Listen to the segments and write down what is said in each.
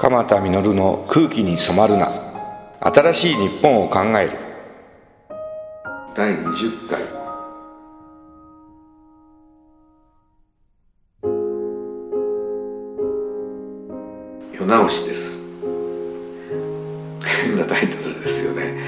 鎌田実の空気に染まるな。新しい日本を考える。第20回。世直しです。変なタイトルですよね。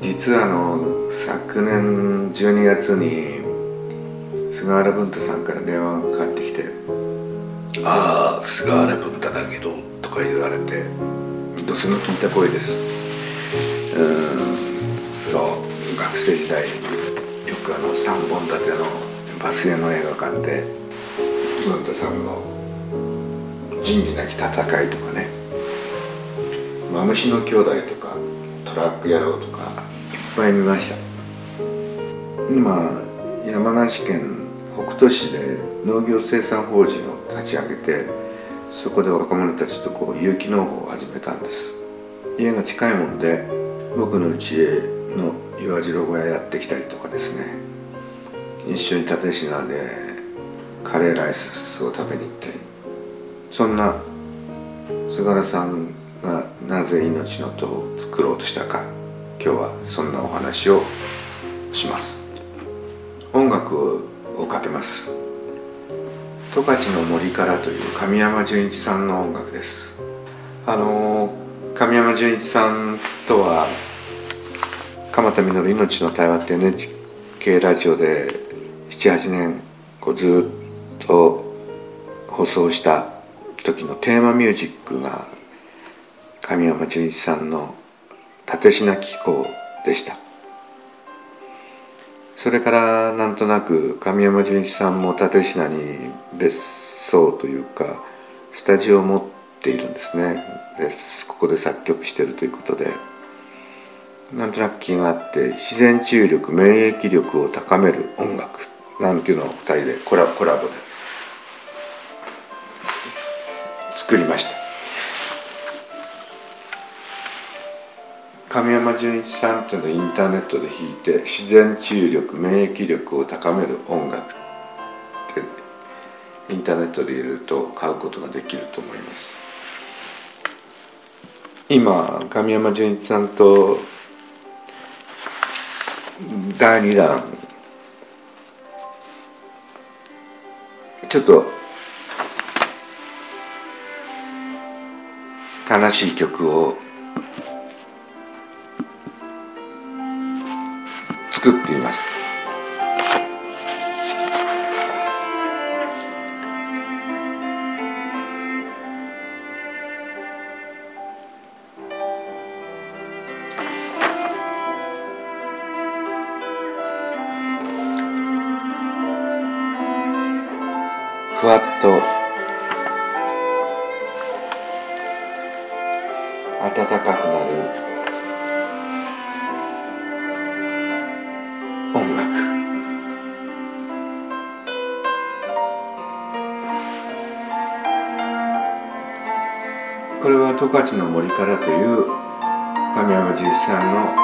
実はあの昨年12月に菅原文太さんから電話がかかってきて「ああ菅原文太だけど」とか言われてドスの聞いた声です。うんそう学生時代よくあの3本立てのバスへの映画館で文太さんの「仁義なき戦い」とかね「マムシの兄弟」とか「トラック野郎」とかいっぱい見ました。今山梨県北杜市で農業生産法人を立ち上げてそこで若者たちとこう有機農法を始めたんです。家が近いもんで僕の家の岩城小屋やってきたりとかですね。一緒に立品でカレーライスを食べに行ったり。そんな菅原さんがなぜ命の塔を作ろうとしたか今日はそんなお話をします。音楽をかけます。十勝の森からという神山純一さんの音楽です。あの神山純一さんとは鎌田実命の対話って NHK ラジオで78年こうずっと放送した時のテーマミュージックが神山純一さんの「立品紀行」でした。それからなんとなく神山純一さんも立品に別荘というかスタジオを持っているんですね。でここで作曲しているということで。なんとなく気があって自然治癒力免疫力を高める音楽。なんていうのを2人でコラコラボで作りました。神山純一さんっていうのをインターネットで弾いて自然治癒力免疫力を高める音楽ってインターネットで入れると買うことができると思います。今神山純一さんと第2弾ちょっと悲しい曲を作っています。ふわっと暖かくなる。十勝の森からという神山純一さんの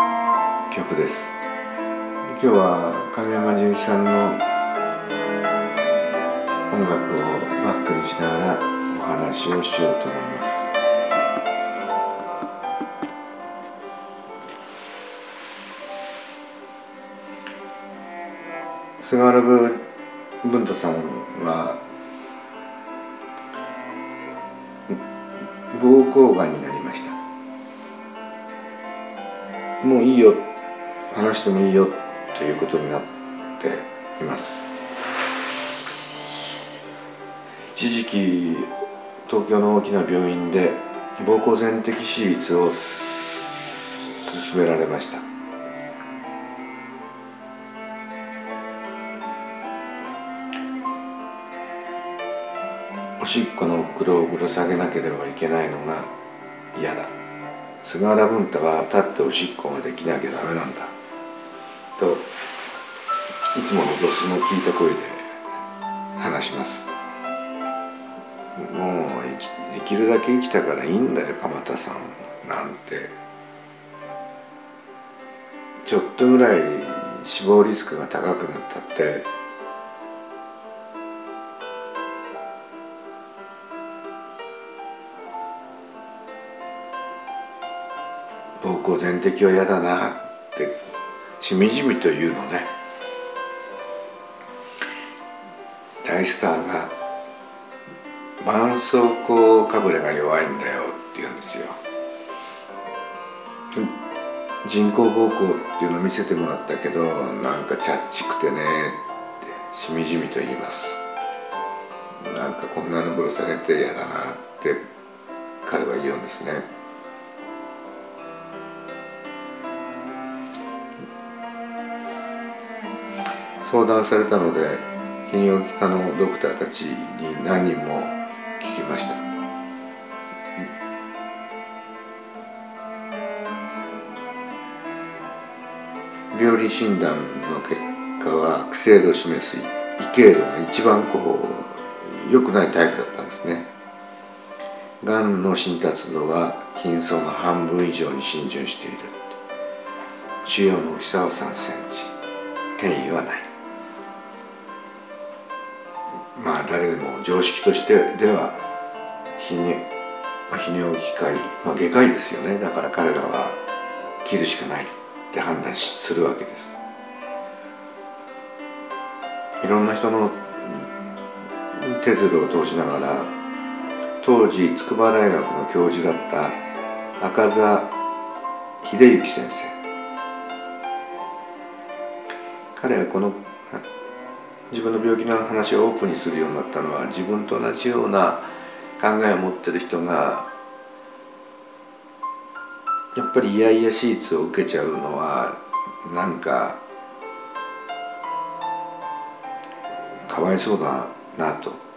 曲です。今日は神山純一さんの音楽をバックにしながらお話をしようと思います。菅原文太さんは膀がんになりました。もういいよ。話してもいいよ。ということになっています。一時期東京の大きな病院で膀胱全摘手術を勧められましたおしっこの袋をぶら下げなければいけないのが嫌だ。菅原文太は立っておしっこができなきゃダメなんだ。といつものドスの聞いた声で話します。もう生きるだけ生きたからいいんだよ鎌田さん。なんて。ちょっとぐらい死亡リスクが高くなったって暴行全摘は嫌だなってしみじみと言うのね。大スターが絆創膏かぶれが弱いんだよって言うんですよ人工膀胱っていうのを見せてもらったけどなんかチャッチくてねってしみじみと言います。なんかこんなのぶら下げて嫌だなって彼は言うんですね。相談されたので泌尿器科のドクターたちに何人も聞きました。病理診断の結果は悪性度を示す異形度が一番こう良くないタイプだったんですね。がんの診達度は筋層の半分以上に浸潤している。腫瘍の大きさは3センチ。転移はない。まあ誰でも常識としてでは泌尿,、まあ、泌尿器科医、まあ、外科医ですよね。だから彼らは切るしかないって判断するわけです。いろんな人の手鶴を通しながら当時筑波大学の教授だった赤座秀幸先生。彼はこの自分の病気の話をオープンにするようになったのは自分と同じような考えを持ってる人がやっぱりいやいや手術を受けちゃうのはなんかかわいそうだなと。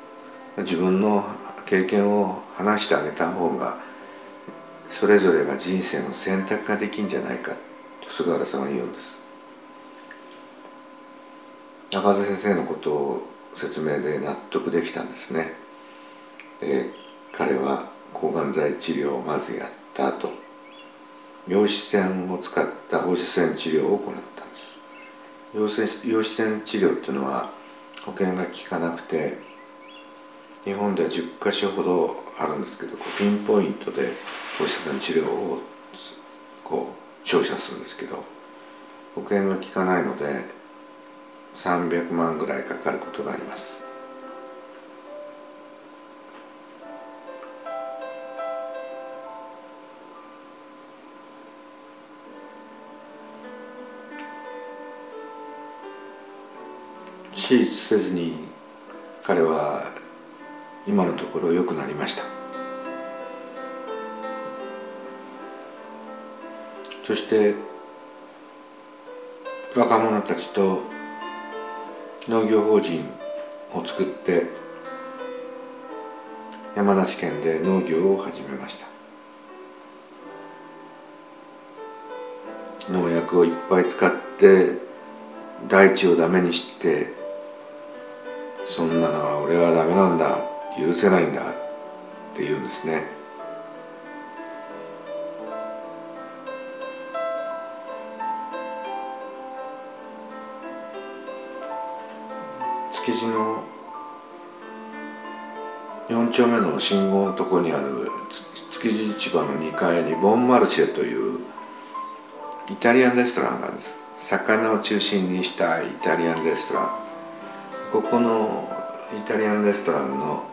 自分の経験を話してあげた方がそれぞれが人生の選択ができんじゃないかと菅原さんは言うんです。中瀬先生のことを説明で納得できたんですね。で彼は抗がん剤治療をまずやった後陽子線を使った放射線治療を行ったんです。陽子線治療っていうのは保険が効かなくて日本では10か所ほどあるんですけどピンポイントで放射線治療をこう照射するんですけど保険が効かないので300万ぐらいかかることがあります。手術せずに彼は今のところ良くなりました。そして若者たちと農業法人を作って山梨県で農業を始めました。農薬をいっぱい使って大地をダメにしてそんなのは俺はダメなんだ許せないんだって言うんですね。築地の4丁目の信号のとこにある築地市場の2階にボンマルシェというイタリアンレストランがあるんです。魚を中心にしたイタリアンレストラン。ここのイタリアンレストランの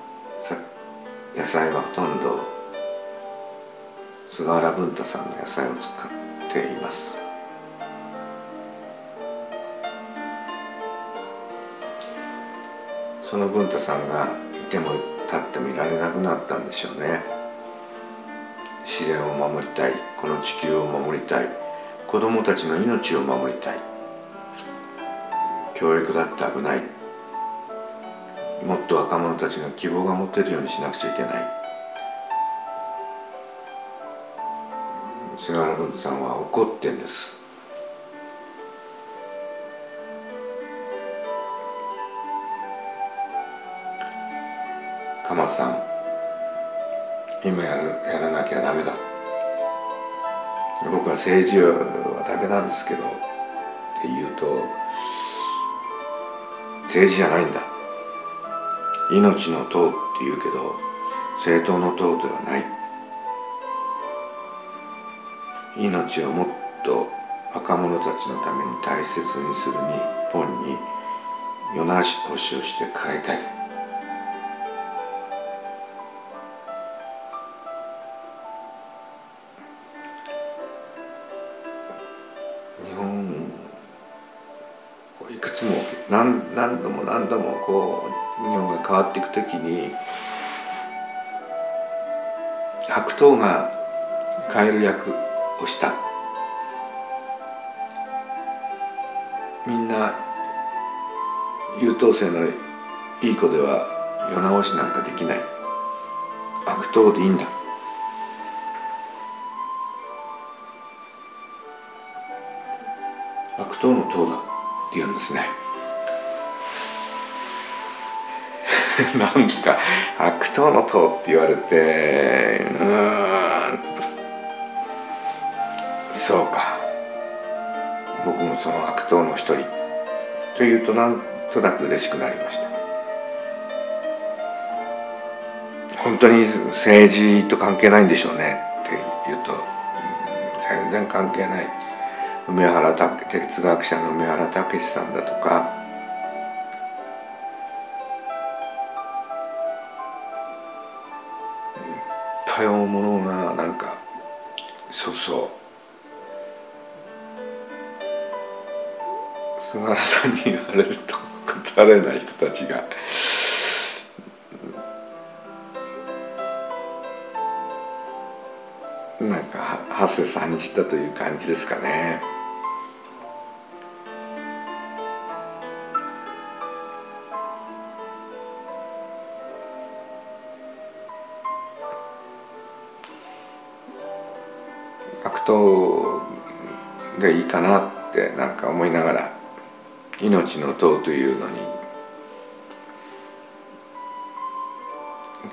野菜はほとんど菅原文太さんの野菜を使っています。その文太さんがいても立ってもいられなくなったんでしょうね。自然を守りたい。この地球を守りたい。子供たちの命を守りたい。教育だって危ない。もっと若者たちが希望が持てるようにしなくちゃいけない。菅原文太さんは怒ってんです。鎌田さん。今やるやらなきゃダメだ。僕は政治はダメなんですけどって言うと政治じゃないんだ。命の党って言うけど政党の党ではない。命をもっと若者たちのために大切にする日本に世直しをして変えたい。何何度も何度もこう日本が変わっていく時に白桃が変える役をした。みんな優等生のいい子では世直しなんかできない。悪党でいいんだ。悪党の党だって言うんですね。なんか悪党の党って言われてうん。そうか。僕もその悪党の一人というとなんとなく嬉しくなりました。本当に政治と関係ないんでしょうねって言うと、全然関係ない。梅原哲学者の梅原武さんだとか多様者ななんかそうそう菅原さんに言われると答えない人たちがなんか発生三じたという感じですかね。悪党でいいかなってなんか思いながら命の塔というのに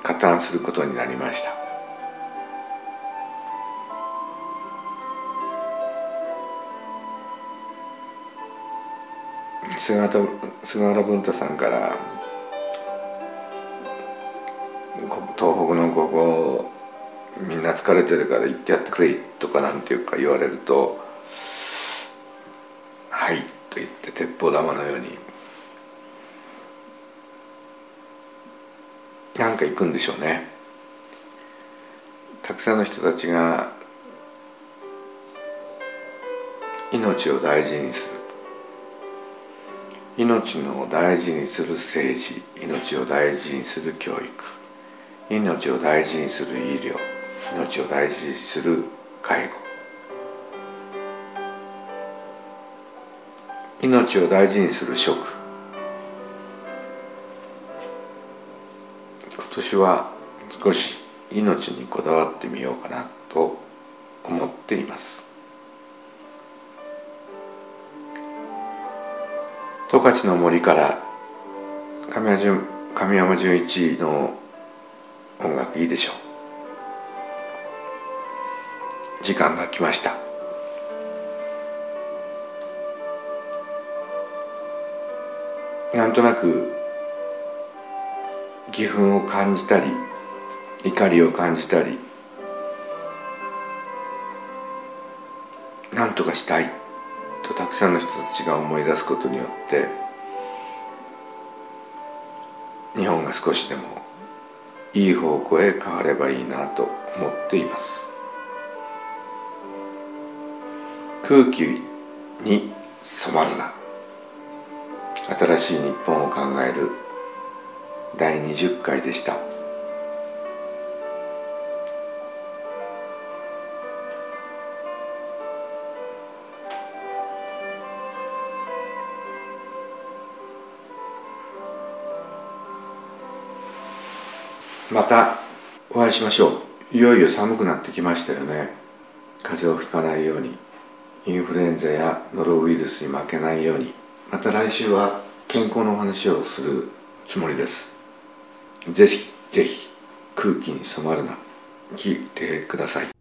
加担することになりました。菅原菅原文太さんから東北のここみんな疲れてるから行ってやってくれとかなんていうか言われると「はい」と言って鉄砲玉のようになんか行くんでしょうね。たくさんの人たちが命を大事にする。命の大事にする政治命を大事にする教育命を大事にする医療。命を大事にする介護。命を大事にする食今年は少し命にこだわってみようかなと思っています。十勝の森から神山純一の音楽いいでしょう。時間が来ました。なんとなく義憤を感じたり怒りを感じたり何とかしたいとたくさんの人たちが思い出すことによって日本が少しでもいい方向へ変わればいいなと思っています。空気に染まるな。新しい日本を考える。第20回でした。またお会いしましょう。いよいよ寒くなってきましたよね。風邪をひかないように。インフルエンザやノロウイルスに負けないようにまた来週は健康のお話をするつもりです。ぜひぜひ空気に染まるな。聞いてください。